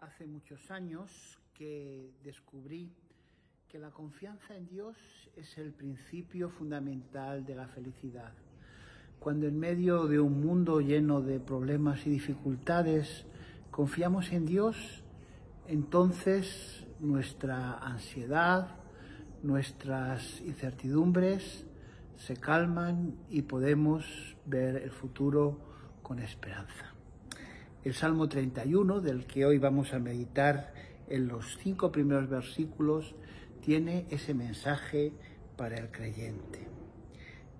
Hace muchos años que descubrí que la confianza en Dios es el principio fundamental de la felicidad. Cuando en medio de un mundo lleno de problemas y dificultades confiamos en Dios, entonces nuestra ansiedad, nuestras incertidumbres se calman y podemos ver el futuro con esperanza. El Salmo 31, del que hoy vamos a meditar en los cinco primeros versículos, tiene ese mensaje para el creyente.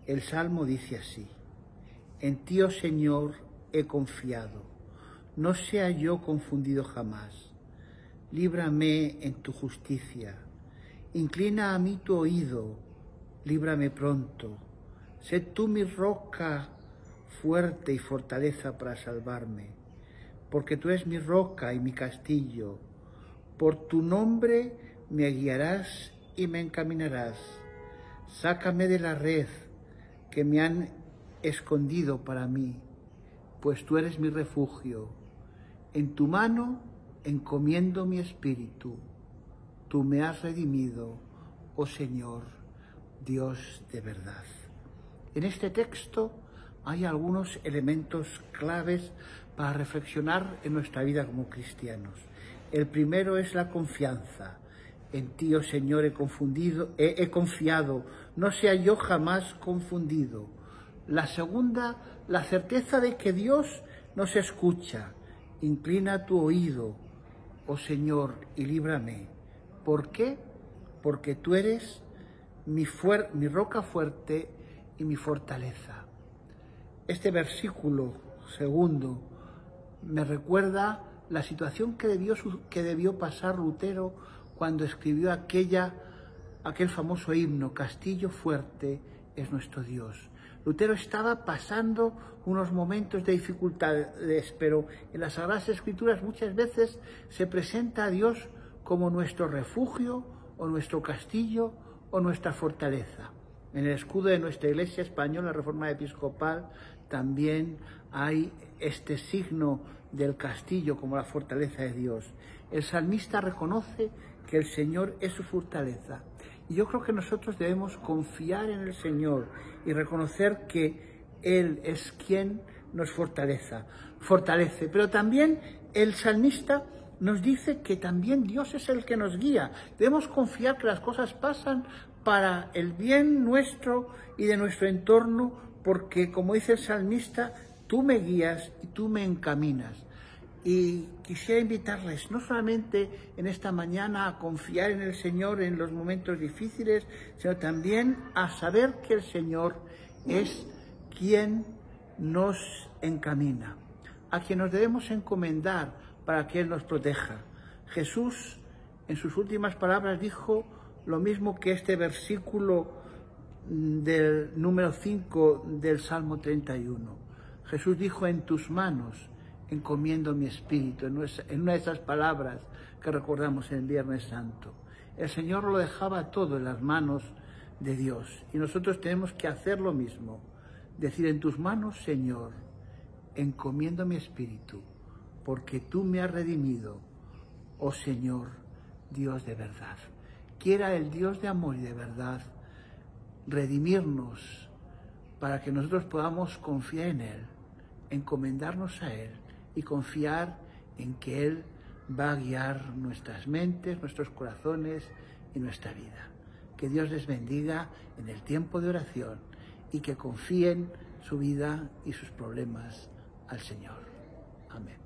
El Salmo dice así, En ti, oh Señor, he confiado, no sea yo confundido jamás. Líbrame en tu justicia, inclina a mí tu oído, líbrame pronto. Sé tú mi roca fuerte y fortaleza para salvarme porque tú eres mi roca y mi castillo. Por tu nombre me guiarás y me encaminarás. Sácame de la red que me han escondido para mí, pues tú eres mi refugio. En tu mano encomiendo mi espíritu. Tú me has redimido, oh Señor, Dios de verdad. En este texto hay algunos elementos claves para reflexionar en nuestra vida como cristianos. El primero es la confianza. En ti, oh Señor, he confiado, no sea yo jamás confundido. La segunda, la certeza de que Dios nos escucha. Inclina tu oído, oh Señor, y líbrame. ¿Por qué? Porque tú eres mi, mi roca fuerte y mi fortaleza. Este versículo segundo me recuerda la situación que debió, que debió pasar Lutero cuando escribió aquella, aquel famoso himno, Castillo fuerte es nuestro Dios. Lutero estaba pasando unos momentos de dificultades, pero en las Sagradas Escrituras muchas veces se presenta a Dios como nuestro refugio o nuestro castillo o nuestra fortaleza. En el escudo de nuestra Iglesia Española, Reforma Episcopal, también hay este signo del castillo como la fortaleza de Dios. El salmista reconoce que el Señor es su fortaleza. Y yo creo que nosotros debemos confiar en el Señor y reconocer que Él es quien nos fortaleza, fortalece. Pero también el salmista nos dice que también Dios es el que nos guía. Debemos confiar que las cosas pasan para el bien nuestro y de nuestro entorno, porque como dice el salmista, tú me guías y tú me encaminas. Y quisiera invitarles no solamente en esta mañana a confiar en el Señor en los momentos difíciles, sino también a saber que el Señor es quien nos encamina, a quien nos debemos encomendar para que Él nos proteja. Jesús en sus últimas palabras dijo lo mismo que este versículo del número 5 del Salmo 31. Jesús dijo, en tus manos encomiendo mi espíritu, en una de esas palabras que recordamos en el Viernes Santo. El Señor lo dejaba todo en las manos de Dios y nosotros tenemos que hacer lo mismo. Decir, en tus manos, Señor, encomiendo mi espíritu, porque tú me has redimido, oh Señor, Dios de verdad. Quiera el Dios de amor y de verdad redimirnos para que nosotros podamos confiar en Él, encomendarnos a Él y confiar en que Él va a guiar nuestras mentes, nuestros corazones y nuestra vida. Que Dios les bendiga en el tiempo de oración y que confíen su vida y sus problemas al Señor. Amén.